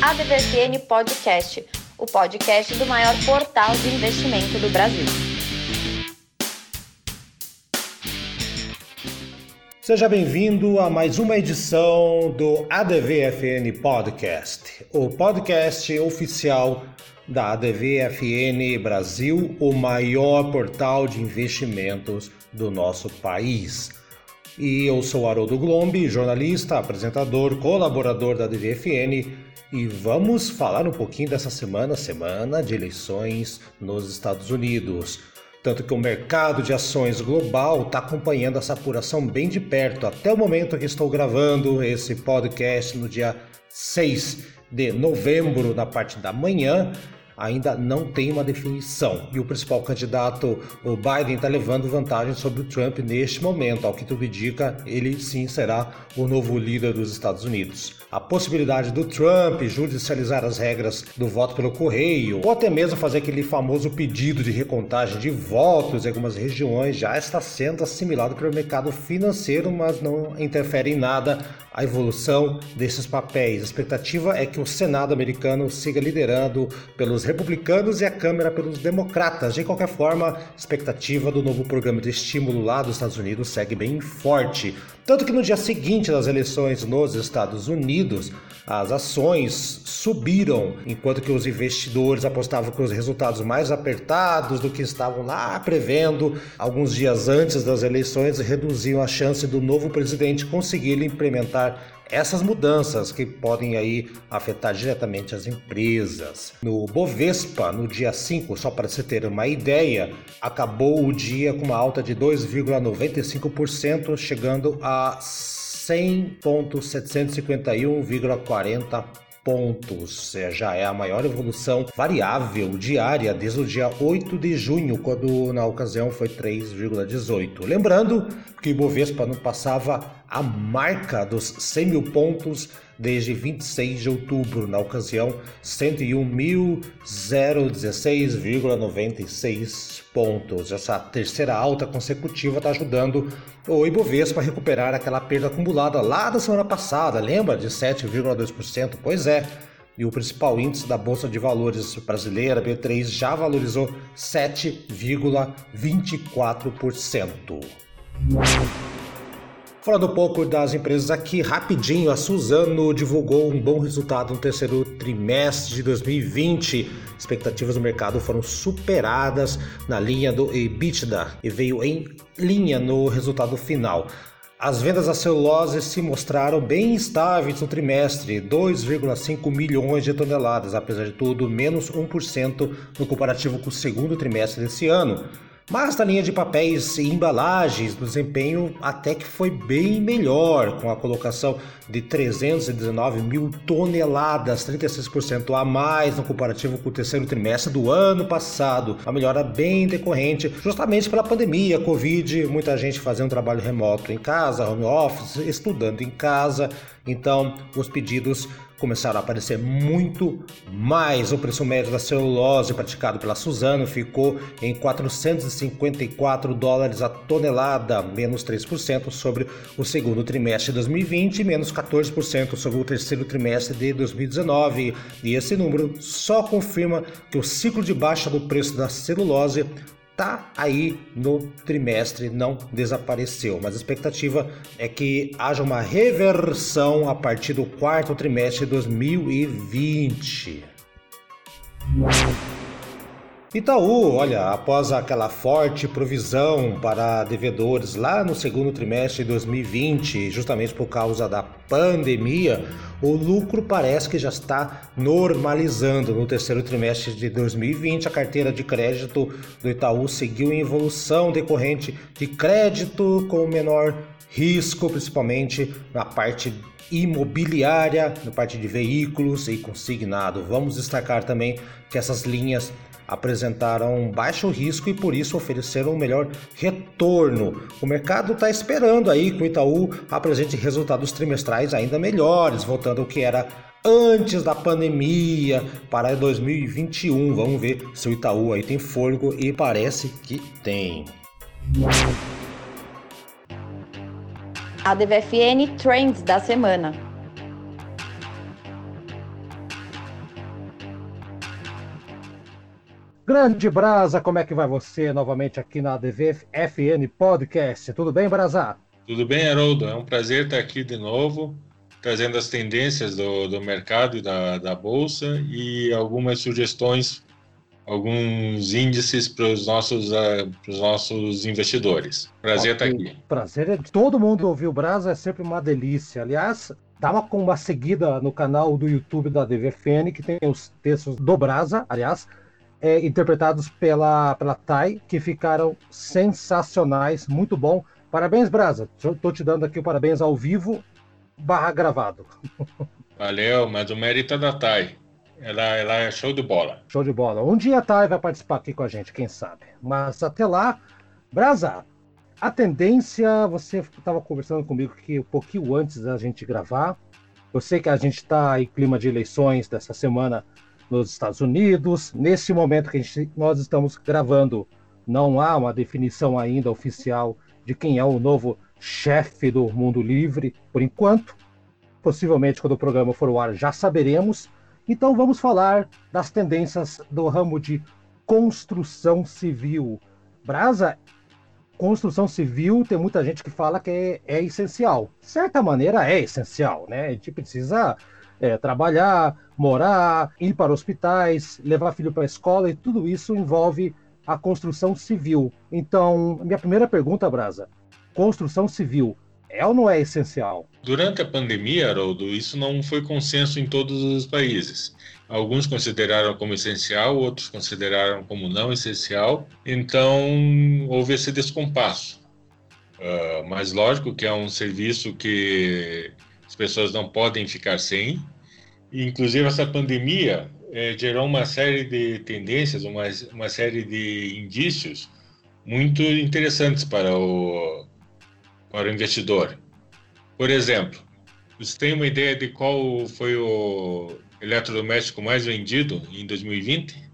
ADVFN Podcast, o podcast do maior portal de investimento do Brasil. Seja bem-vindo a mais uma edição do ADVFN Podcast, o podcast oficial da ADVFN Brasil, o maior portal de investimentos do nosso país. E eu sou Haroldo Glombi, jornalista, apresentador, colaborador da ADVFN e vamos falar um pouquinho dessa semana, semana de eleições nos Estados Unidos. Tanto que o mercado de ações global está acompanhando essa apuração bem de perto, até o momento que estou gravando esse podcast no dia 6 de novembro, na parte da manhã ainda não tem uma definição. E o principal candidato, o Biden, está levando vantagem sobre o Trump neste momento. Ao que tudo indica, ele sim será o novo líder dos Estados Unidos. A possibilidade do Trump judicializar as regras do voto pelo correio, ou até mesmo fazer aquele famoso pedido de recontagem de votos em algumas regiões, já está sendo assimilado pelo mercado financeiro, mas não interfere em nada a evolução desses papéis. A expectativa é que o Senado americano siga liderando pelos republicanos e a Câmara pelos democratas. De qualquer forma, a expectativa do novo programa de estímulo lá dos Estados Unidos segue bem forte. Tanto que no dia seguinte das eleições nos Estados Unidos, as ações subiram, enquanto que os investidores apostavam com os resultados mais apertados do que estavam lá prevendo alguns dias antes das eleições, reduziam a chance do novo presidente conseguir implementar essas mudanças que podem aí afetar diretamente as empresas. No Bovespa, no dia 5, só para você ter uma ideia, acabou o dia com uma alta de 2,95%, chegando a 100.751,40 pontos. É, já é a maior evolução variável diária desde o dia 8 de junho, quando na ocasião foi 3,18. Lembrando que o não passava a marca dos 100 mil pontos desde 26 de outubro, na ocasião 101.016,96 pontos. Essa terceira alta consecutiva está ajudando o Ibovespa a recuperar aquela perda acumulada lá da semana passada, lembra? De 7,2%? Pois é. E o principal índice da Bolsa de Valores brasileira, B3, já valorizou 7,24%. Falando um pouco das empresas aqui, rapidinho, a Suzano divulgou um bom resultado no terceiro trimestre de 2020. Expectativas do mercado foram superadas na linha do EBITDA e veio em linha no resultado final. As vendas da celulose se mostraram bem estáveis no trimestre, 2,5 milhões de toneladas, apesar de tudo, menos 1% no comparativo com o segundo trimestre desse ano. Mas na linha de papéis e embalagens, o desempenho até que foi bem melhor, com a colocação de 319 mil toneladas, 36% a mais no comparativo com o terceiro trimestre do ano passado. A melhora bem decorrente justamente pela pandemia, Covid, muita gente fazendo trabalho remoto em casa, home office, estudando em casa. Então, os pedidos começaram a aparecer muito mais. O preço médio da celulose praticado pela Suzano ficou em 454 dólares a tonelada, menos 3% sobre o segundo trimestre de 2020 e menos 14% sobre o terceiro trimestre de 2019. E esse número só confirma que o ciclo de baixa do preço da celulose tá aí no trimestre, não desapareceu, mas a expectativa é que haja uma reversão a partir do quarto trimestre de 2020. Itaú, olha, após aquela forte provisão para devedores lá no segundo trimestre de 2020, justamente por causa da pandemia, o lucro parece que já está normalizando. No terceiro trimestre de 2020, a carteira de crédito do Itaú seguiu em evolução decorrente de crédito com menor risco, principalmente na parte imobiliária, na parte de veículos e consignado. Vamos destacar também que essas linhas apresentaram baixo risco e por isso ofereceram um melhor retorno. O mercado está esperando aí que o Itaú apresente resultados trimestrais ainda melhores, voltando ao que era antes da pandemia para 2021. Vamos ver se o Itaú aí tem fôlego e parece que tem. A DVFN Trends da semana. Grande Brasa, como é que vai você novamente aqui na DVFN Podcast? Tudo bem, Brasa? Tudo bem, Haroldo. É um prazer estar aqui de novo, trazendo as tendências do, do mercado e da, da Bolsa e algumas sugestões, alguns índices para os nossos, uh, nossos investidores. Prazer okay. estar aqui. Prazer é todo mundo ouvir o Brasa, é sempre uma delícia. Aliás, dá uma, uma seguida no canal do YouTube da DVFN, que tem os textos do Brasa, aliás, é, interpretados pela, pela Thay, que ficaram sensacionais, muito bom. Parabéns, Brasa. Estou te dando aqui o parabéns ao vivo barra gravado. Valeu, mas o mérito é da Thay. Ela, ela é show de bola. Show de bola. Um dia a Thay vai participar aqui com a gente, quem sabe. Mas até lá, Brasa, a tendência, você estava conversando comigo aqui um pouquinho antes da gente gravar. Eu sei que a gente está em clima de eleições dessa semana nos Estados Unidos. Nesse momento que gente, nós estamos gravando, não há uma definição ainda oficial de quem é o novo chefe do mundo livre, por enquanto. Possivelmente, quando o programa for ao ar, já saberemos. Então, vamos falar das tendências do ramo de construção civil. Brasa, construção civil, tem muita gente que fala que é, é essencial. De certa maneira, é essencial, né? A gente precisa é, trabalhar, morar, ir para hospitais, levar filho para a escola, e tudo isso envolve a construção civil. Então, minha primeira pergunta, Brasa: construção civil é ou não é essencial? Durante a pandemia, Haroldo, isso não foi consenso em todos os países. Alguns consideraram como essencial, outros consideraram como não essencial. Então, houve esse descompasso. Uh, mas lógico que é um serviço que as pessoas não podem ficar sem. Inclusive, essa pandemia é, gerou uma série de tendências, uma, uma série de indícios muito interessantes para o, para o investidor. Por exemplo, você tem uma ideia de qual foi o eletrodoméstico mais vendido em 2020?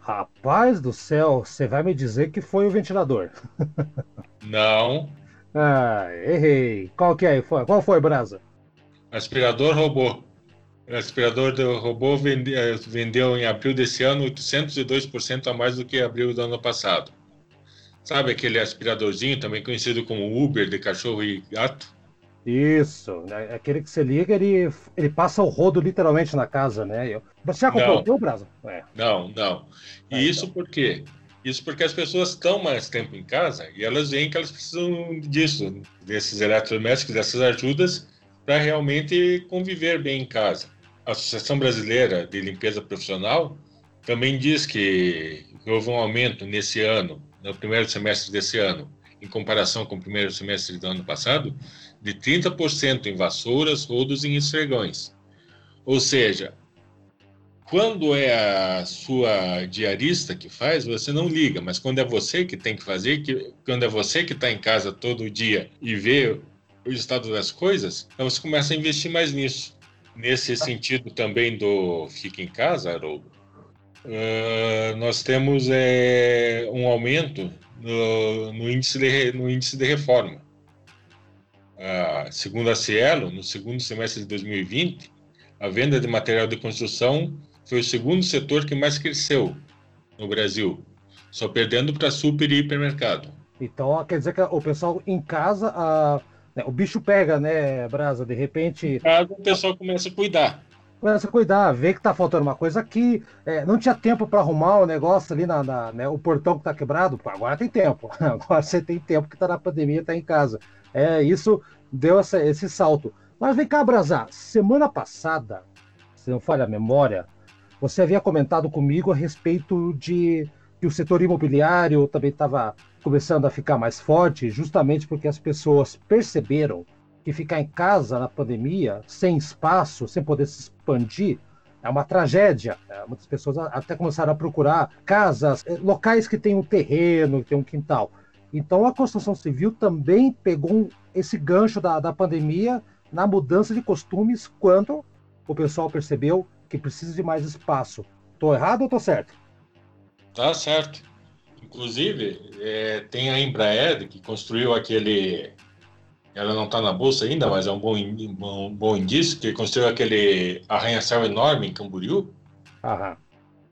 Rapaz do céu, você vai me dizer que foi o ventilador. Não, ah, errei. Qual que é? Qual foi, Brasa? Aspirador robô. O aspirador do robô vende, eh, vendeu em abril desse ano 802% a mais do que abril do ano passado. Sabe aquele aspiradorzinho, também conhecido como Uber de cachorro e gato? Isso, né? aquele que você liga, ele, ele passa o rodo literalmente na casa, né? Eu... Você já comprou o teu, Brasa? É. Não, não. E ah, isso então. por quê? Isso porque as pessoas estão mais tempo em casa e elas veem que elas precisam disso, desses eletrodomésticos, dessas ajudas, para realmente conviver bem em casa. A Associação Brasileira de Limpeza Profissional também diz que houve um aumento nesse ano, no primeiro semestre desse ano, em comparação com o primeiro semestre do ano passado, de 30% em vassouras, rodos e esfregões. Ou seja, quando é a sua diarista que faz, você não liga, mas quando é você que tem que fazer, que, quando é você que está em casa todo dia e vê o estado das coisas, então você começa a investir mais nisso. Nesse sentido também do fica em casa, Haroldo, uh, nós temos é, um aumento no, no, índice de, no índice de reforma. Uh, segundo a Cielo, no segundo semestre de 2020, a venda de material de construção foi o segundo setor que mais cresceu no Brasil, só perdendo para super e hipermercado. Então, quer dizer que o pessoal em casa, a, o bicho pega, né, Brasa? De repente. O pessoal começa a cuidar. Começa a cuidar, vê que tá faltando uma coisa aqui. É, não tinha tempo para arrumar o negócio ali na, na né, o portão que tá quebrado. Agora tem tempo. Agora você tem tempo que tá na pandemia, tá em casa. É, isso deu essa, esse salto. Mas vem cá, Brasa, semana passada, se não falha a memória, você havia comentado comigo a respeito de que o setor imobiliário também estava começando a ficar mais forte, justamente porque as pessoas perceberam que ficar em casa na pandemia, sem espaço, sem poder se expandir, é uma tragédia. É, muitas pessoas até começaram a procurar casas, eh, locais que têm um terreno, que tem um quintal. Então a construção civil também pegou esse gancho da, da pandemia na mudança de costumes quando o pessoal percebeu que precisa de mais espaço. Tô errado ou tô certo? Tá certo. Inclusive, é, tem a Embraer que construiu aquele. Ela não está na bolsa ainda, mas é um bom, um bom indício, que construiu aquele arranha-céu enorme em Camboriú. Aham.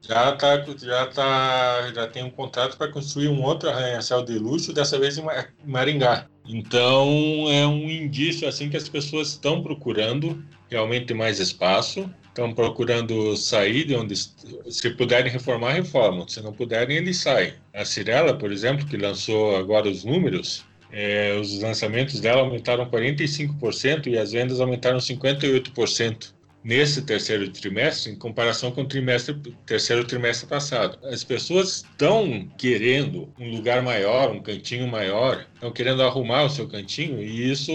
Já, tá, já, tá, já tem um contrato para construir um outro arranha-céu de luxo, dessa vez em Maringá. Então, é um indício assim que as pessoas estão procurando realmente mais espaço, estão procurando sair de onde, se puderem reformar, reformam. Se não puderem, eles saem. A Cirela, por exemplo, que lançou agora os números, é, os lançamentos dela aumentaram 45% e as vendas aumentaram 58% nesse terceiro trimestre em comparação com o trimestre, terceiro trimestre passado. As pessoas estão querendo um lugar maior, um cantinho maior, estão querendo arrumar o seu cantinho e isso,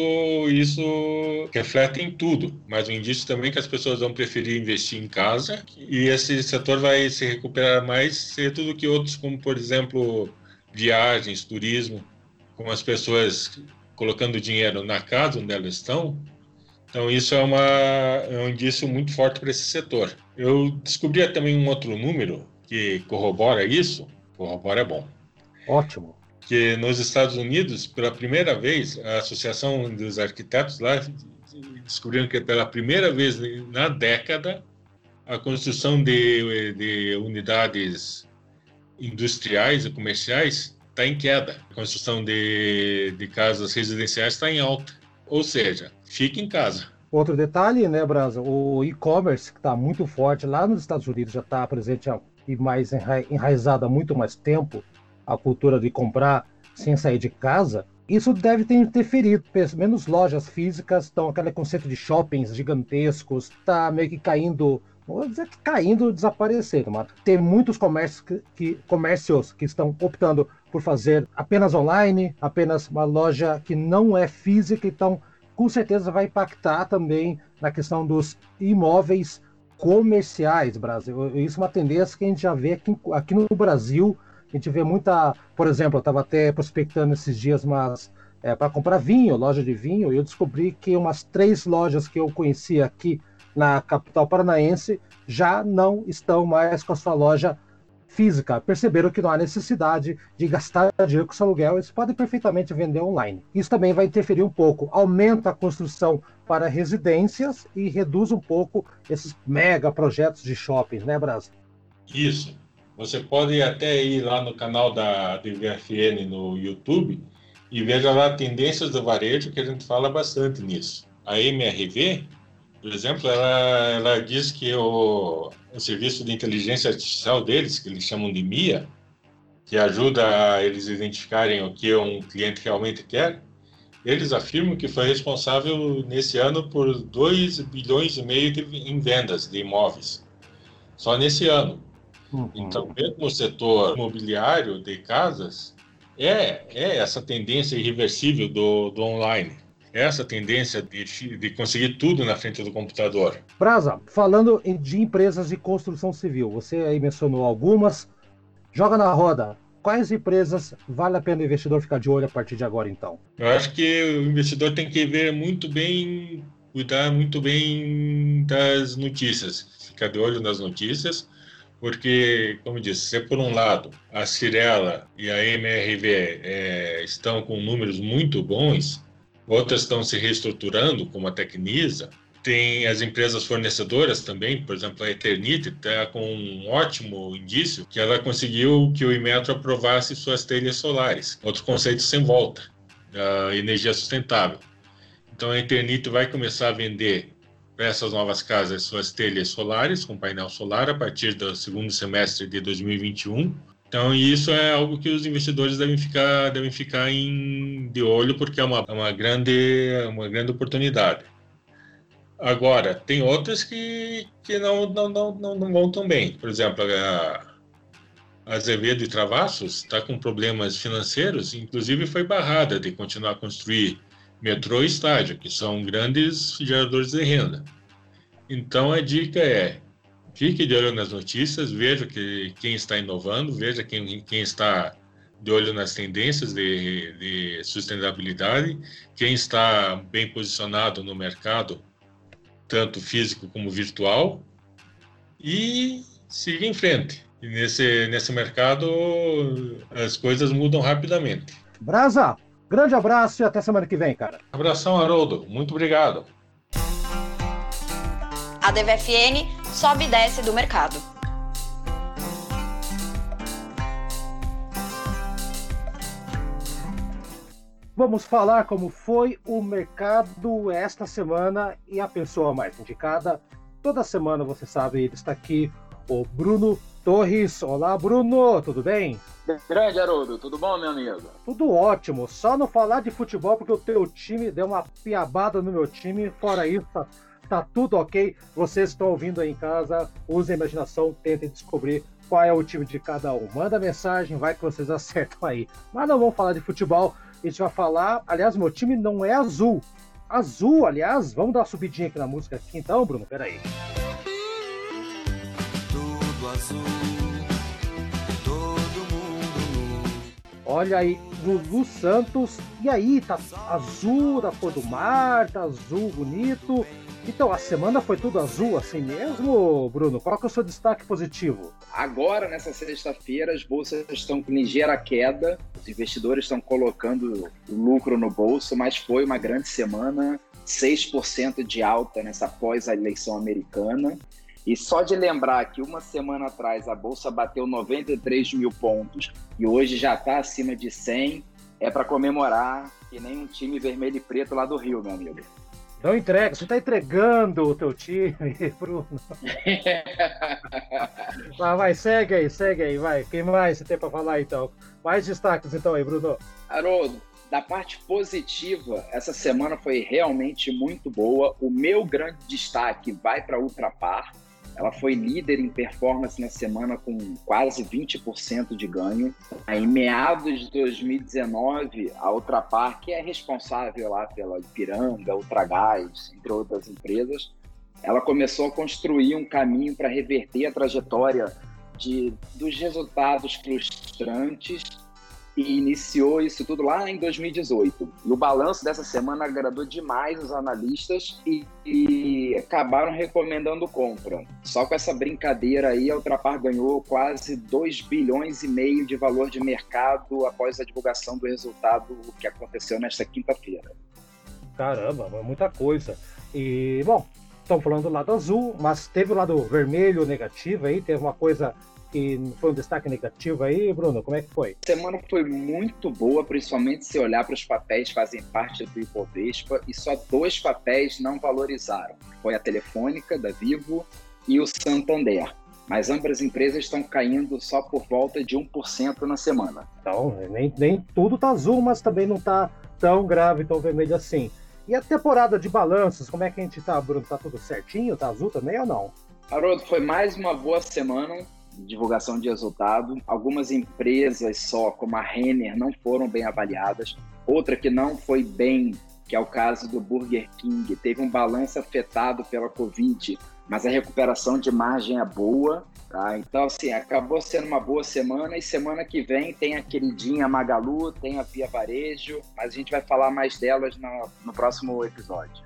isso reflete em tudo. Mas o indício também é que as pessoas vão preferir investir em casa e esse setor vai se recuperar mais cedo do que outros, como por exemplo viagens, turismo, com as pessoas colocando dinheiro na casa onde elas estão, então, isso é, uma, é um indício muito forte para esse setor. Eu descobri também um outro número que corrobora isso. Corrobora é bom. Ótimo. Que nos Estados Unidos, pela primeira vez, a Associação dos Arquitetos lá descobriram que pela primeira vez na década, a construção de, de unidades industriais e comerciais está em queda. A construção de, de casas residenciais está em alta. Ou seja, fique em casa. Outro detalhe, né, Brasa? O e-commerce, que está muito forte lá nos Estados Unidos, já está presente e mais enraizado há muito mais tempo, a cultura de comprar sem sair de casa. Isso deve ter interferido, menos lojas físicas, estão aquele conceito de shoppings gigantescos, está meio que caindo vou dizer que caindo, desaparecendo, mas tem muitos comércios que, que, comércios que estão optando por fazer apenas online, apenas uma loja que não é física, então com certeza vai impactar também na questão dos imóveis comerciais, Brasil. Isso é uma tendência que a gente já vê aqui, aqui no Brasil. A gente vê muita, por exemplo, eu estava até prospectando esses dias, mas é, para comprar vinho, loja de vinho, e eu descobri que umas três lojas que eu conhecia aqui na capital paranaense já não estão mais com a sua loja física, perceberam que não há necessidade de gastar dinheiro com esse aluguel, eles podem perfeitamente vender online. Isso também vai interferir um pouco, aumenta a construção para residências e reduz um pouco esses mega projetos de shoppings, né, Brasil? Isso. Você pode até ir lá no canal da DVFN no YouTube e veja lá tendências do varejo, que a gente fala bastante nisso. A MRV, por exemplo, ela, ela diz que o, o serviço de inteligência artificial deles, que eles chamam de MIA, que ajuda a eles identificarem o que um cliente realmente quer, eles afirmam que foi responsável nesse ano por 2 bilhões e meio de, em vendas de imóveis. Só nesse ano. Uhum. Então, mesmo o setor imobiliário de casas é, é essa tendência irreversível do, do online essa tendência de, de conseguir tudo na frente do computador. Brasa, falando de empresas de construção civil, você aí mencionou algumas. Joga na roda. Quais empresas vale a pena o investidor ficar de olho a partir de agora, então? Eu acho que o investidor tem que ver muito bem, cuidar muito bem das notícias, ficar de olho nas notícias, porque, como disse, se por um lado a Cirela e a MRV é, estão com números muito bons, Outras estão se reestruturando, como a Tecnisa. Tem as empresas fornecedoras também, por exemplo, a Eternite está com um ótimo indício que ela conseguiu que o Imetro aprovasse suas telhas solares. Outro conceito sem volta, da energia sustentável. Então a Eternite vai começar a vender para essas novas casas suas telhas solares com painel solar a partir do segundo semestre de 2021 então, isso é algo que os investidores devem ficar, devem ficar em, de olho, porque é uma, é uma, grande, uma grande oportunidade. Agora, tem outras que, que não, não, não, não, vão tão bem. Por exemplo, a, Azevedo e Travassos está com problemas financeiros, inclusive foi barrada de continuar a construir metrô e estádio, que são grandes geradores de renda. Então, a dica é Fique de olho nas notícias, veja que, quem está inovando, veja quem, quem está de olho nas tendências de, de, sustentabilidade, quem está bem posicionado no mercado, tanto físico como virtual, e siga em frente. E nesse, nesse mercado as coisas mudam rapidamente. Brasa, grande abraço e até semana que vem, cara. Abração, Haroldo. Muito obrigado. A DVFN sobe e desce do mercado. Vamos falar como foi o mercado esta semana e a pessoa mais indicada. Toda semana, você sabe, ele está aqui, o Bruno Torres. Olá, Bruno, tudo bem? Grande, Haroldo, tudo bom, meu amigo? Tudo ótimo, só não falar de futebol porque o teu time deu uma piabada no meu time, fora isso, tá tudo ok. Vocês estão ouvindo aí em casa, usem a imaginação, tentem descobrir qual é o time de cada um. Manda mensagem, vai que vocês acertam aí. Mas não vamos falar de futebol, a gente vai falar. Aliás, meu time não é azul. Azul, aliás, vamos dar uma subidinha aqui na música aqui então, Bruno? Peraí. Tudo azul, todo mundo. Olha aí, Lulu Santos. E aí, tá azul da cor do mar, tá azul bonito. Então, a semana foi tudo azul assim mesmo, Bruno? Qual que é o seu destaque positivo? Agora, nessa sexta-feira, as bolsas estão com ligeira queda, os investidores estão colocando lucro no bolso, mas foi uma grande semana, 6% de alta nessa pós-eleição americana. E só de lembrar que uma semana atrás a bolsa bateu 93 mil pontos e hoje já está acima de 100, é para comemorar que nem um time vermelho e preto lá do Rio, meu amigo. Não entrega, você está entregando o teu time, Bruno. vai, vai, segue aí, segue aí, vai. Quem mais você tem para falar então? Mais destaques então aí, Bruno. Haroldo, da parte positiva, essa semana foi realmente muito boa. O meu grande destaque vai para a Ultrapar ela foi líder em performance na semana com quase 20% de ganho. Em meados de 2019, a Ultrapar, que é responsável lá pela Ipiranga, Ultragás, entre outras empresas, ela começou a construir um caminho para reverter a trajetória de, dos resultados frustrantes e iniciou isso tudo lá em 2018. E o balanço dessa semana agradou demais os analistas e, e acabaram recomendando compra. Só com essa brincadeira aí, a Ultrapar ganhou quase 2 bilhões e meio de valor de mercado após a divulgação do resultado que aconteceu nesta quinta-feira. Caramba, muita coisa. E, bom, estamos falando do lado azul, mas teve o lado vermelho negativo aí, teve uma coisa que foi um destaque negativo aí, Bruno? Como é que foi? A semana foi muito boa, principalmente se olhar para os papéis que fazem parte do Ibovespa, e só dois papéis não valorizaram. Foi a Telefônica, da Vivo, e o Santander. Mas ambas as empresas estão caindo só por volta de 1% na semana. Então, nem, nem tudo tá azul, mas também não tá tão grave, tão vermelho assim. E a temporada de balanços, como é que a gente tá, Bruno? Tá tudo certinho? Tá azul também ou não? Haroldo, foi mais uma boa semana divulgação de resultado. Algumas empresas só, como a Renner, não foram bem avaliadas. Outra que não foi bem, que é o caso do Burger King, teve um balanço afetado pela Covid, mas a recuperação de margem é boa. Tá? Então, assim, acabou sendo uma boa semana e semana que vem tem a queridinha Magalu, tem a Via Varejo, mas a gente vai falar mais delas no, no próximo episódio.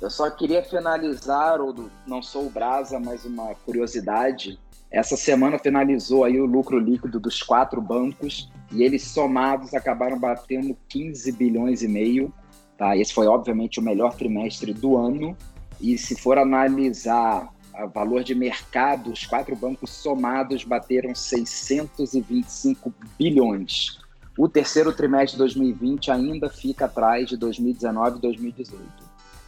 Eu só queria finalizar, ou não sou o Brasa, mas uma curiosidade. Essa semana finalizou aí o lucro líquido dos quatro bancos e eles somados acabaram batendo 15 bilhões e meio. Tá? Esse foi, obviamente, o melhor trimestre do ano. E se for analisar o valor de mercado, os quatro bancos somados bateram 625 bilhões. O terceiro trimestre de 2020 ainda fica atrás de 2019 e 2018.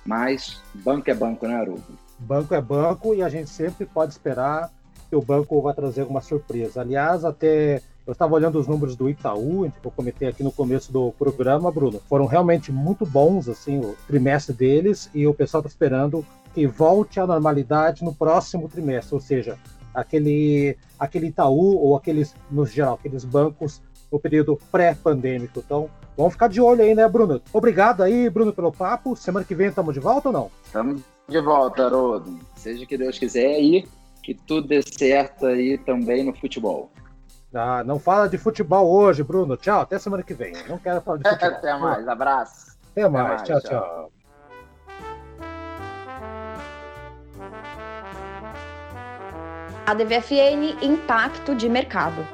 Mas banco é banco, né, Arubo? Banco é banco e a gente sempre pode esperar o banco vai trazer alguma surpresa. Aliás, até eu estava olhando os números do Itaú, que eu comentei aqui no começo do programa, Bruno, foram realmente muito bons, assim, o trimestre deles, e o pessoal está esperando que volte à normalidade no próximo trimestre, ou seja, aquele, aquele Itaú ou aqueles, no geral, aqueles bancos no período pré-pandêmico. Então, vamos ficar de olho aí, né, Bruno? Obrigado aí, Bruno, pelo papo. Semana que vem estamos de volta ou não? Estamos de volta, Haroldo. Seja que Deus quiser. E que tudo dê certo aí também no futebol. Ah, não fala de futebol hoje, Bruno. Tchau, até semana que vem. Não quero falar de futebol. até mais, abraço. Até, até mais, tchau, tchau. tchau. A DVFN Impacto de Mercado.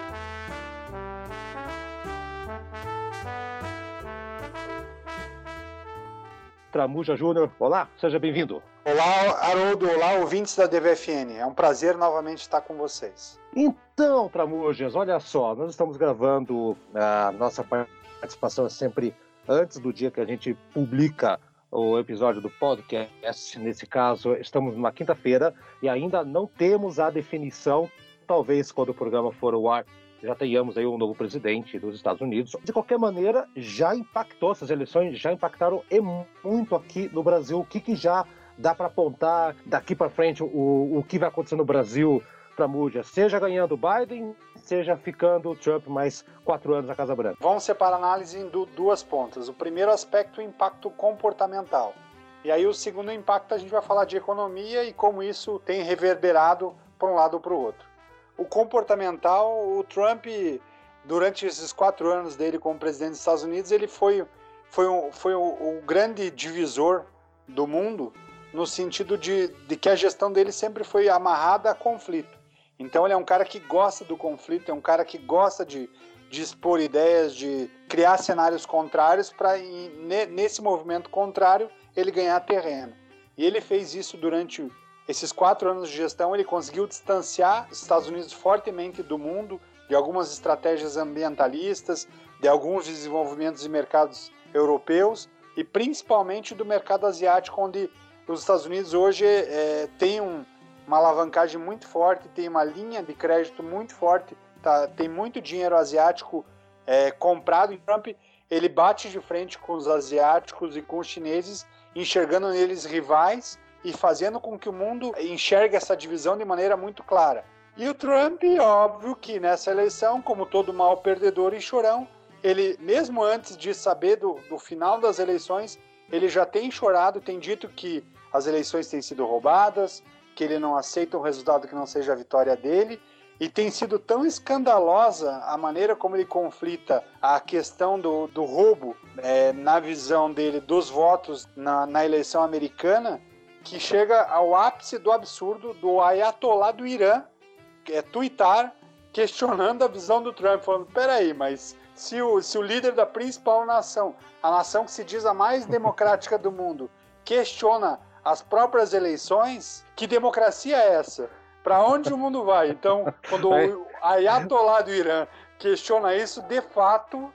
Tramuja Júnior. Olá, seja bem-vindo. Olá, Haroldo. Olá, ouvintes da DVFN. É um prazer novamente estar com vocês. Então, Tramujas, olha só, nós estamos gravando a nossa participação é sempre antes do dia que a gente publica o episódio do podcast. Nesse caso, estamos numa quinta-feira e ainda não temos a definição. Talvez quando o programa for ao ar já tenhamos aí um novo presidente dos Estados Unidos. De qualquer maneira, já impactou essas eleições, já impactaram e muito aqui no Brasil. O que, que já dá para apontar daqui para frente o, o que vai acontecer no Brasil para Múdia, seja ganhando Biden, seja ficando Trump mais quatro anos na Casa Branca? Vamos separar a análise em duas pontas. O primeiro aspecto, o impacto comportamental. E aí o segundo impacto, a gente vai falar de economia e como isso tem reverberado para um lado ou para o outro. O comportamental, o Trump, durante esses quatro anos dele como presidente dos Estados Unidos, ele foi, foi, um, foi o, o grande divisor do mundo no sentido de, de que a gestão dele sempre foi amarrada a conflito. Então ele é um cara que gosta do conflito, é um cara que gosta de, de expor ideias, de criar cenários contrários para nesse movimento contrário ele ganhar terreno. E ele fez isso durante esses quatro anos de gestão. Ele conseguiu distanciar os Estados Unidos fortemente do mundo, de algumas estratégias ambientalistas, de alguns desenvolvimentos de mercados europeus e principalmente do mercado asiático, onde os Estados Unidos hoje é, tem um, uma alavancagem muito forte, tem uma linha de crédito muito forte, tá, tem muito dinheiro asiático é, comprado. E Trump ele bate de frente com os asiáticos e com os chineses, enxergando neles rivais e fazendo com que o mundo enxergue essa divisão de maneira muito clara. E o Trump, óbvio que nessa eleição, como todo mal perdedor e chorão, ele, mesmo antes de saber do, do final das eleições, ele já tem chorado, tem dito que as eleições têm sido roubadas, que ele não aceita um resultado que não seja a vitória dele. E tem sido tão escandalosa a maneira como ele conflita a questão do, do roubo, é, na visão dele, dos votos na, na eleição americana, que chega ao ápice do absurdo do ayatollah do Irã, que é tuitar, questionando a visão do Trump, falando: peraí, mas se o, se o líder da principal nação, a nação que se diz a mais democrática do mundo, questiona as próprias eleições, que democracia é essa? Para onde o mundo vai? Então, quando o Ayatollah do Irã questiona isso, de fato,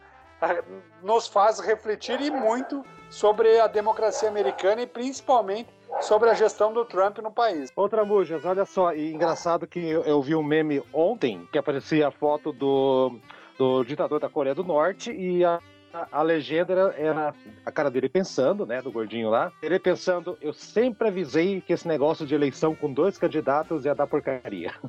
nos faz refletir e muito sobre a democracia americana e principalmente sobre a gestão do Trump no país. Outra Mujas, olha só, e engraçado que eu, eu vi um meme ontem que aparecia a foto do, do ditador da Coreia do Norte e a a, legenda era, era, a cara dele pensando, né, do gordinho lá. Ele pensando, eu sempre avisei que esse negócio de eleição com dois candidatos ia dar porcaria.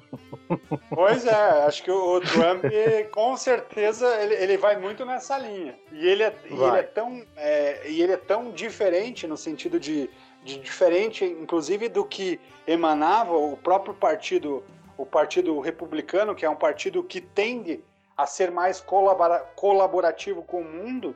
Pois é, acho que o, Trump, com certeza, ele, ele vai muito nessa linha. E ele é, e ele é tão, é, e ele é tão diferente no sentido de, de diferente, inclusive do que emanava o próprio partido, o Partido Republicano, que é um partido que tende a ser mais colabora colaborativo com o mundo,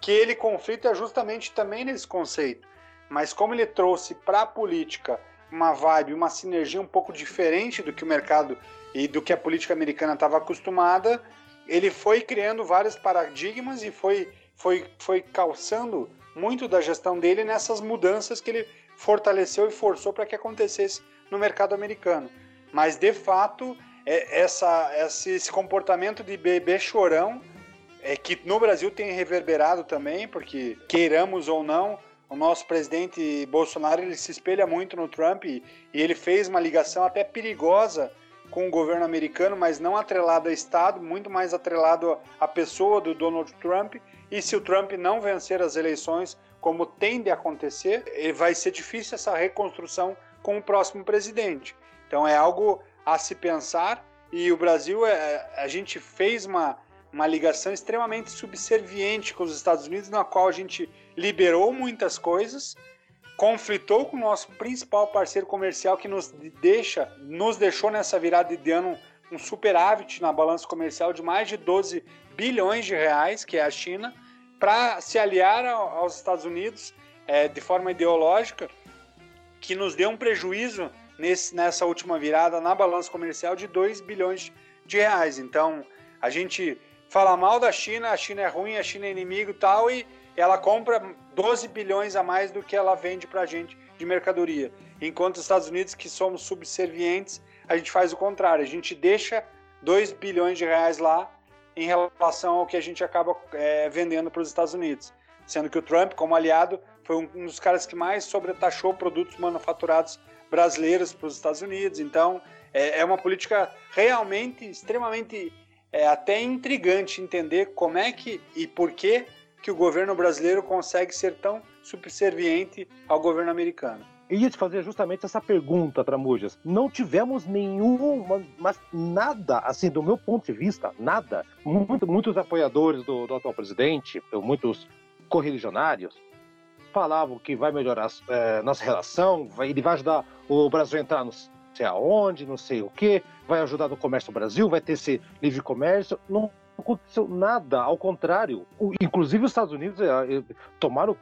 que ele conflita justamente também nesse conceito. Mas como ele trouxe para a política uma vibe, uma sinergia um pouco diferente do que o mercado e do que a política americana estava acostumada, ele foi criando vários paradigmas e foi, foi, foi calçando muito da gestão dele nessas mudanças que ele fortaleceu e forçou para que acontecesse no mercado americano. Mas de fato essa, esse comportamento de bebê chorão é que no Brasil tem reverberado também, porque queiramos ou não, o nosso presidente Bolsonaro ele se espelha muito no Trump e, e ele fez uma ligação até perigosa com o governo americano, mas não atrelado a Estado, muito mais atrelado à pessoa do Donald Trump. E se o Trump não vencer as eleições, como tende a acontecer, vai ser difícil essa reconstrução com o próximo presidente. Então é algo a se pensar e o Brasil, é, a gente fez uma, uma ligação extremamente subserviente com os Estados Unidos, na qual a gente liberou muitas coisas, conflitou com o nosso principal parceiro comercial que nos deixa, nos deixou nessa virada de ano um superávit na balança comercial de mais de 12 bilhões de reais, que é a China, para se aliar aos Estados Unidos é, de forma ideológica, que nos deu um prejuízo nesse, nessa última virada na balança comercial de 2 bilhões de reais. Então, a gente fala mal da China, a China é ruim, a China é inimigo tal, e ela compra 12 bilhões a mais do que ela vende para a gente de mercadoria. Enquanto os Estados Unidos, que somos subservientes, a gente faz o contrário, a gente deixa 2 bilhões de reais lá em relação ao que a gente acaba é, vendendo para os Estados Unidos. sendo que o Trump, como aliado, foi um dos caras que mais sobretaxou produtos manufaturados brasileiros para os Estados Unidos. Então, é, é uma política realmente extremamente é até intrigante entender como é que e por que que o governo brasileiro consegue ser tão subserviente ao governo americano. Eu ia te fazer justamente essa pergunta, Tramujas. Não tivemos nenhum, mas nada, assim, do meu ponto de vista, nada. Muito, muitos apoiadores do, do atual presidente, muitos correligionários, falavam que vai melhorar é, nossa relação, vai, ele vai ajudar o Brasil a entrar no sei aonde, não sei o que, vai ajudar no comércio do Brasil, vai ter esse livre comércio. Não aconteceu nada, ao contrário. O, inclusive os Estados Unidos é, é, tomaram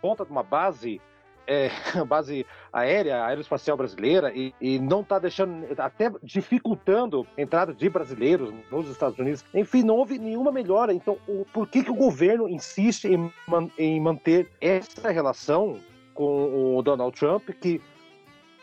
conta de uma base é, base aérea, aeroespacial brasileira e, e não está deixando, até dificultando a entrada de brasileiros nos Estados Unidos. Enfim, não houve nenhuma melhora. Então, o, por que, que o governo insiste em, em manter essa relação com o Donald Trump, que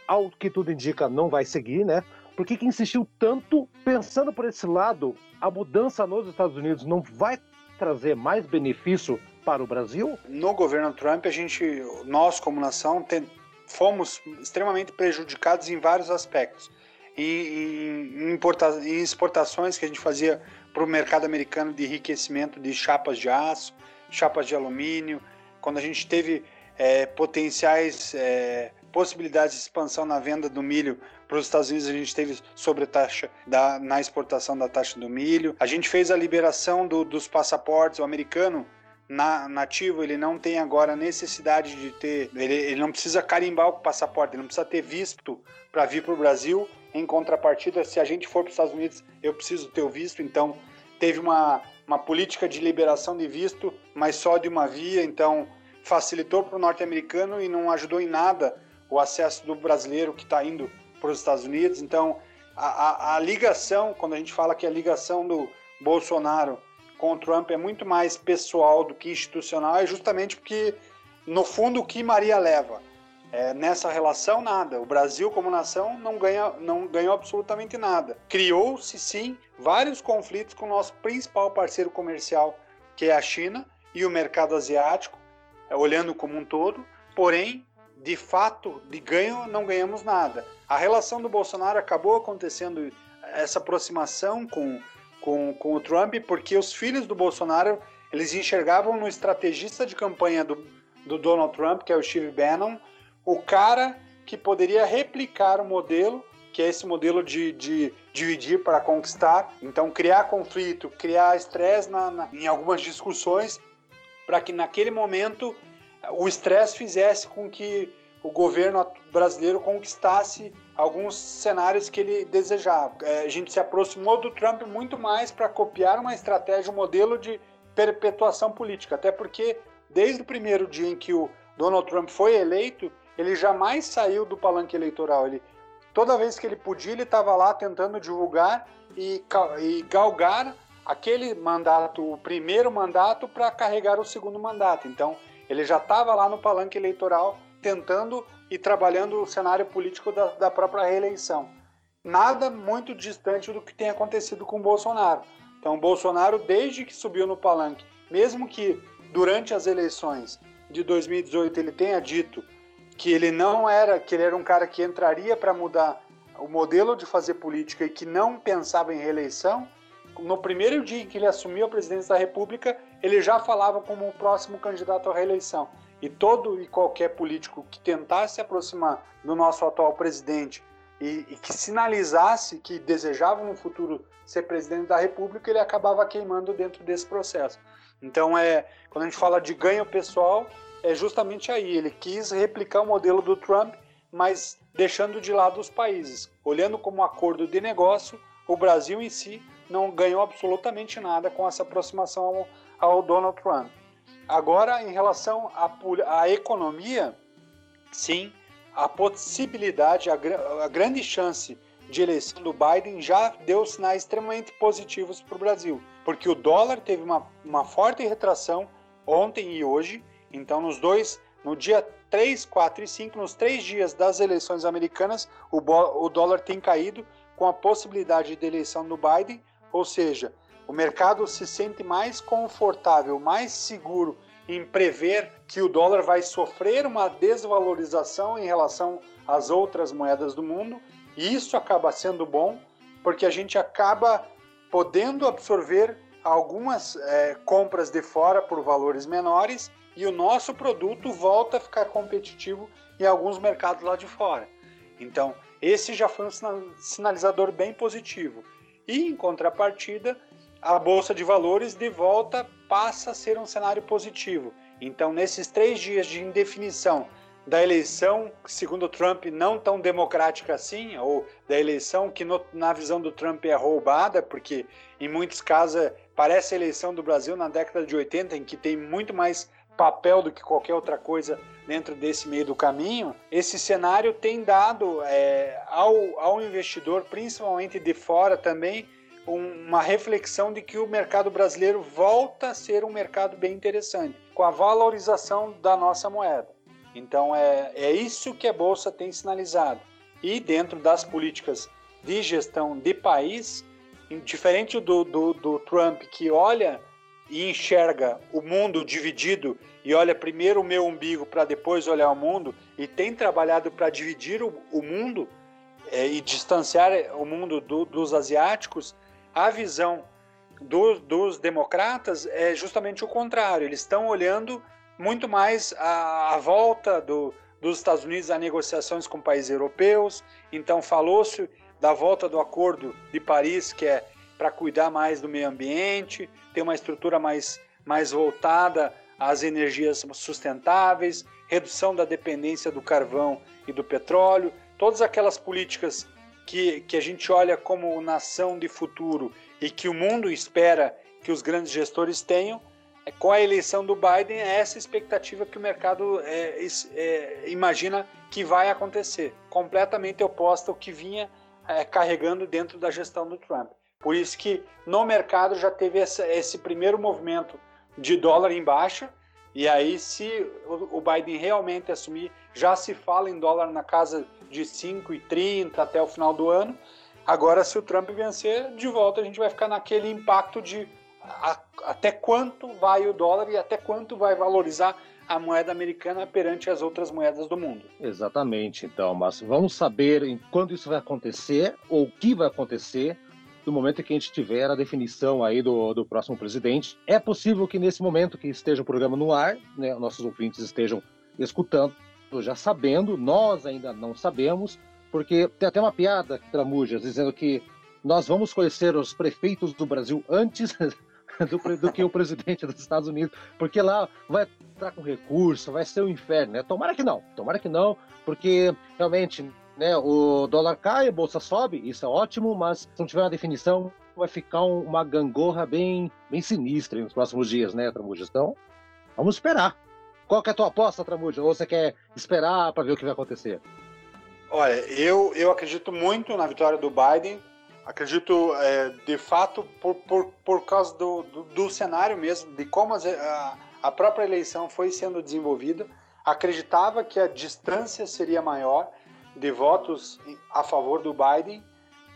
ao que tudo indica, não vai seguir, né? Por que, que insistiu tanto pensando por esse lado? A mudança nos Estados Unidos não vai trazer mais benefício para o Brasil? No governo Trump, a gente, nós como nação, tem, fomos extremamente prejudicados em vários aspectos. Em, importa, em exportações que a gente fazia para o mercado americano de enriquecimento de chapas de aço, chapas de alumínio, quando a gente teve é, potenciais é, possibilidades de expansão na venda do milho para os Estados Unidos, a gente teve sobretaxa da, na exportação da taxa do milho. A gente fez a liberação do, dos passaportes, o americano na, nativo, ele não tem agora necessidade de ter, ele, ele não precisa carimbar o passaporte, ele não precisa ter visto para vir para o Brasil. Em contrapartida, se a gente for para os Estados Unidos, eu preciso ter o visto, então teve uma, uma política de liberação de visto, mas só de uma via, então facilitou para o norte-americano e não ajudou em nada o acesso do brasileiro que está indo para os Estados Unidos. Então, a, a, a, ligação, quando a gente fala que a ligação do Bolsonaro com o Trump é muito mais pessoal do que institucional, é justamente porque, no fundo, o que Maria leva? É, nessa relação, nada. O Brasil, como nação, não, ganha, não ganhou absolutamente nada. Criou-se, sim, vários conflitos com o nosso principal parceiro comercial, que é a China, e o mercado asiático, é, olhando como um todo. Porém, de fato, de ganho, não ganhamos nada. A relação do Bolsonaro acabou acontecendo essa aproximação com, com, com o Trump, porque os filhos do Bolsonaro eles enxergavam no estrategista de campanha do, do Donald Trump, que é o Steve Bannon, o cara que poderia replicar o modelo, que é esse modelo de, de dividir para conquistar. Então, criar conflito, criar estresse na, na, em algumas discussões, para que naquele momento o estresse fizesse com que o governo brasileiro conquistasse alguns cenários que ele desejava. É, a gente se aproximou do Trump muito mais para copiar uma estratégia, um modelo de perpetuação política, até porque desde o primeiro dia em que o Donald Trump foi eleito, ele jamais saiu do palanque eleitoral. Ele toda vez que ele podia, ele estava lá tentando divulgar e, e galgar aquele mandato, o primeiro mandato, para carregar o segundo mandato. Então, ele já estava lá no palanque eleitoral tentando e trabalhando o cenário político da, da própria reeleição. Nada muito distante do que tem acontecido com Bolsonaro. Então, Bolsonaro, desde que subiu no palanque, mesmo que durante as eleições de 2018 ele tenha dito que ele não era, que ele era um cara que entraria para mudar o modelo de fazer política e que não pensava em reeleição, no primeiro dia em que ele assumiu a presidência da República, ele já falava como o próximo candidato à reeleição. E todo e qualquer político que tentasse se aproximar do nosso atual presidente e, e, que sinalizasse que desejava no futuro ser presidente da República, ele acabava queimando dentro desse processo. Então, é, quando a gente fala de ganho pessoal, é justamente aí. Ele quis replicar o modelo do Trump, mas deixando de lado os países. Olhando como acordo de negócio, o Brasil em si não ganhou absolutamente nada com essa aproximação ao, ao Donald Trump. Agora, em relação à, à economia, sim, a possibilidade, a, a, grande chance de eleição do Biden já deu sinais extremamente positivos para o Brasil, porque o dólar teve uma, uma forte retração ontem e hoje, então nos dois, no dia 3, 4 e 5, nos três dias das eleições americanas, o, o dólar tem caído com a possibilidade de eleição do Biden, ou seja, o mercado se sente mais confortável, mais seguro em prever que o dólar vai sofrer uma desvalorização em relação às outras moedas do mundo, e isso acaba sendo bom, porque a gente acaba podendo absorver algumas é, compras de fora por valores menores e o nosso produto volta a ficar competitivo em alguns mercados lá de fora. Então, esse já foi um sinalizador bem positivo. E, em contrapartida, a Bolsa de Valores de volta passa a ser um cenário positivo. Então, nesses três dias de indefinição da eleição, segundo Trump, não tão democrática assim, ou da eleição que, no, na visão do Trump, é roubada, porque em muitos casos parece a eleição do Brasil na década de 80, em que tem muito mais papel do que qualquer outra coisa dentro desse meio do caminho, esse cenário tem dado é, ao, ao investidor, principalmente de fora também, uma reflexão de que o mercado brasileiro volta a ser um mercado bem interessante, com a valorização da nossa moeda. Então é, é isso que a Bolsa tem sinalizado. E dentro das políticas de gestão de país, diferente do, do, do Trump, que olha e enxerga o mundo dividido e olha primeiro o meu umbigo para depois olhar o mundo e tem trabalhado para dividir o, o mundo é, e distanciar o mundo do, dos asiáticos, a visão do, dos democratas é justamente o contrário. Eles estão olhando muito mais a, a volta do, dos Estados Unidos a negociações com países europeus. Então falou-se da volta do Acordo de Paris, que é para cuidar mais do meio ambiente, ter uma estrutura mais, mais voltada às energias sustentáveis, redução da dependência do carvão e do petróleo, todas aquelas políticas que, que a gente olha como nação de futuro e que o mundo espera que os grandes gestores tenham, é, com a eleição do Biden, é essa expectativa que o mercado é, é, imagina que vai acontecer, completamente oposta ao que vinha é, carregando dentro da gestão do Trump. Por isso que no mercado já teve essa, esse primeiro movimento de dólar em baixa, e aí se o Biden realmente assumir, já se fala em dólar na casa de 5,30 até o final do ano. Agora, se o Trump vencer, de volta a gente vai ficar naquele impacto de a, até quanto vai o dólar e até quanto vai valorizar a moeda americana perante as outras moedas do mundo. Exatamente, então, mas vamos saber quando isso vai acontecer ou o que vai acontecer no momento em que a gente tiver a definição aí do, do próximo presidente. É possível que nesse momento que esteja o programa no ar, né, nossos ouvintes estejam escutando, já sabendo, nós ainda não sabemos, porque tem até uma piada, Tramujas, dizendo que nós vamos conhecer os prefeitos do Brasil antes do, do, que o presidente dos Estados Unidos, porque lá vai entrar com recurso, vai ser o um inferno, né? Tomara que não, tomara que não, porque realmente né, o dólar cai, a bolsa sobe, isso é ótimo, mas se não tiver uma definição, vai ficar uma gangorra bem, bem sinistra nos próximos dias, né, Tramujas? Então, vamos esperar. Qual que é a tua aposta, Tramujas? Ou você quer esperar para ver o que vai acontecer? Olha, eu, eu acredito muito na vitória do Biden. Acredito, é, de fato, por, por, por causa do, do, do cenário mesmo, de como a, a própria eleição foi sendo desenvolvida. Acreditava que a distância seria maior de votos a favor do Biden,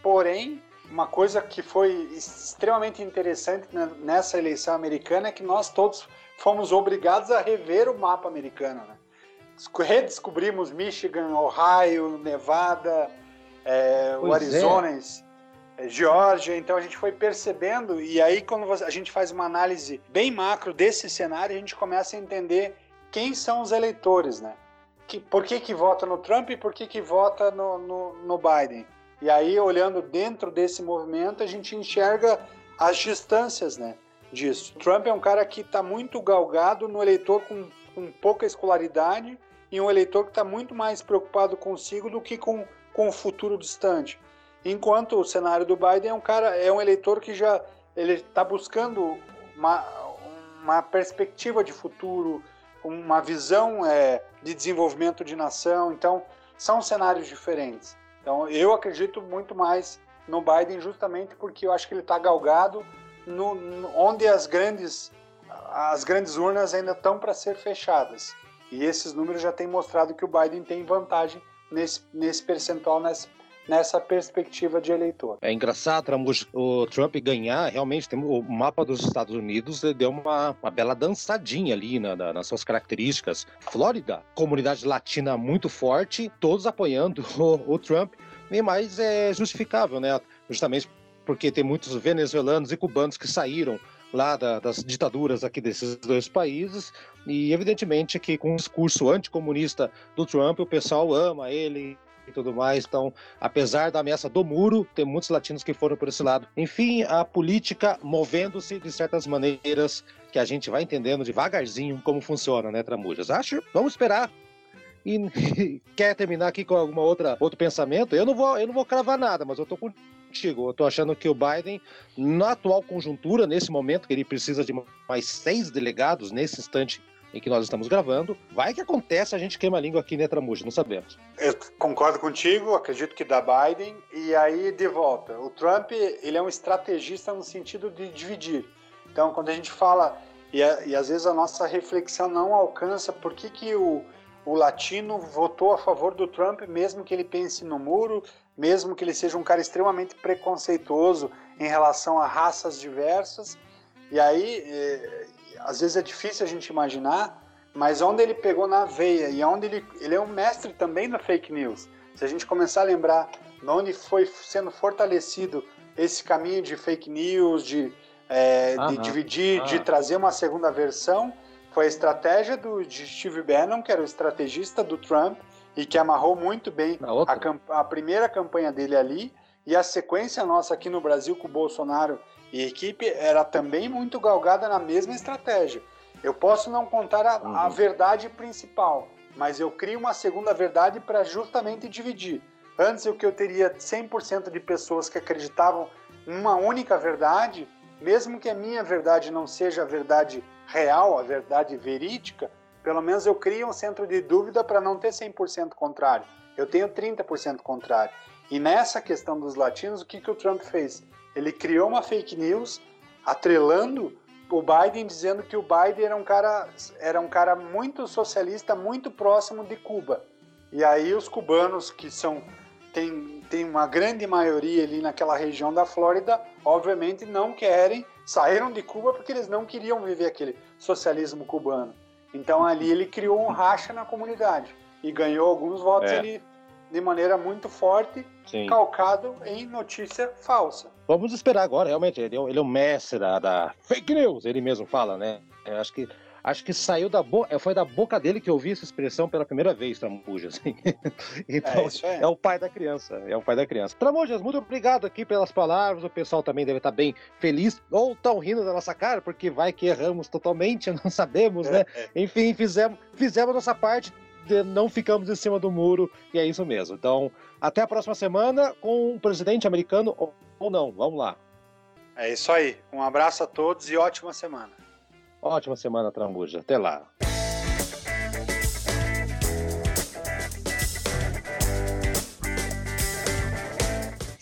porém, uma coisa que foi extremamente interessante nessa eleição americana é que nós todos fomos obrigados a rever o mapa americano. Né? Redescobrimos Michigan, Ohio, Nevada, é, o Arizona, é. Geórgia, então a gente foi percebendo, e aí quando a gente faz uma análise bem macro desse cenário, a gente começa a entender quem são os eleitores, né? Que, por que, que vota no Trump e por que, que vota no, no, no Biden. E aí, olhando dentro desse movimento, a gente enxerga as distâncias né, disso. Trump é um cara que está muito galgado no eleitor com, com pouca escolaridade e um eleitor que está muito mais preocupado consigo do que com, com o futuro distante. Enquanto o cenário do Biden é um cara, é um eleitor que já ele está buscando uma, uma perspectiva de futuro, uma visão é, de desenvolvimento de nação. Então, são cenários diferentes. Então, eu acredito muito mais no Biden justamente porque eu acho que ele está galgado no, onde as grandes, as grandes urnas ainda estão para ser fechadas. E esses números já têm mostrado que o Biden tem vantagem nesse, nesse percentual, nesse, nessa perspectiva de eleitor. É engraçado, o Trump ganhar, realmente, tem, o mapa dos Estados Unidos deu uma, uma bela dançadinha ali na, na, nas suas características. Flórida, comunidade latina muito forte, todos apoiando o, o Trump, e mais é justificável, né? Justamente porque tem muitos venezuelanos e cubanos que saíram lá da, das ditaduras aqui desses dois países e evidentemente que com o discurso anticomunista do Trump o pessoal ama ele e tudo mais. Então, apesar da ameaça do muro, tem muitos latinos que foram por esse lado. Enfim, a política movendo-se de certas maneiras que a gente vai entendendo devagarzinho como funciona, né, Tramujas? Acho, vamos esperar. E quer terminar aqui com alguma outra outro pensamento? Eu não vou, eu não vou cravar nada, mas eu tô contigo. Eu tô achando que o Biden, na atual conjuntura, nesse momento que ele precisa de mais seis delegados nesse instante em que nós estamos gravando. Vai que acontece, a gente queima a língua aqui em Tramuja, não sabemos. Eu concordo contigo, acredito que da Biden. E aí, de volta, o Trump ele é um estrategista no sentido de dividir. Então, quando a gente fala, e, e às vezes a nossa reflexão não alcança por que, que o, o latino votou a favor do Trump, mesmo que ele pense no muro, mesmo que ele seja um cara extremamente preconceituoso em relação a raças diversas. E aí, eh, às vezes é difícil a gente imaginar, mas onde ele pegou na veia e onde ele, ele é um mestre também da fake news. Se a gente começar a lembrar onde foi sendo fortalecido esse caminho de fake news, de, é, de dividir, de trazer uma segunda versão, foi a estratégia do, de Steve Bannon, que era o estrategista do Trump, e que amarrou muito bem a, a primeira campanha dele ali, e a sequência nossa aqui no Brasil com o Bolsonaro e a equipe era também muito galgada na mesma estratégia. Eu posso não contar a, uhum. a verdade principal, mas eu crio uma segunda verdade para justamente dividir. Antes, o que eu teria 100% de pessoas que acreditavam numa única verdade, mesmo que a minha verdade não seja a verdade real, a verdade verídica, pelo menos eu crio um centro de dúvida para não ter 100% contrário. Eu tenho 30% contrário. E nessa questão dos latinos, o que, que o Trump fez? Ele criou uma fake news atrelando o Biden dizendo que o Biden era um cara era um cara muito socialista, muito próximo de Cuba. E aí os cubanos que são tem, tem uma grande maioria ali naquela região da Flórida, obviamente não querem, saíram de Cuba porque eles não queriam viver aquele socialismo cubano. Então ali ele criou um racha na comunidade e ganhou alguns votos é. ali de maneira muito forte, Sim. calcado em notícia falsa. Vamos esperar agora, realmente. Ele, é ele é o mestre da, da, fake news, ele mesmo fala, né? Eu acho que acho que saiu da boca, foi da boca dele que eu ouvi essa expressão pela primeira vez, Tramujas. Assim. então, é, é, o pai da criança, é o pai da criança. Tramujas, muito obrigado aqui pelas palavras, o pessoal também deve estar bem feliz, ou tão rindo da nossa cara, porque vai que erramos totalmente, não sabemos, né? É, é. Enfim, fizemos, fizemos nossa parte, não ficamos em cima do muro, e é isso mesmo. Então, até a próxima semana com um presidente americano ou não. Vamos lá. É isso aí. Um abraço a todos e ótima semana. Ótima semana, Trambuja. Até lá.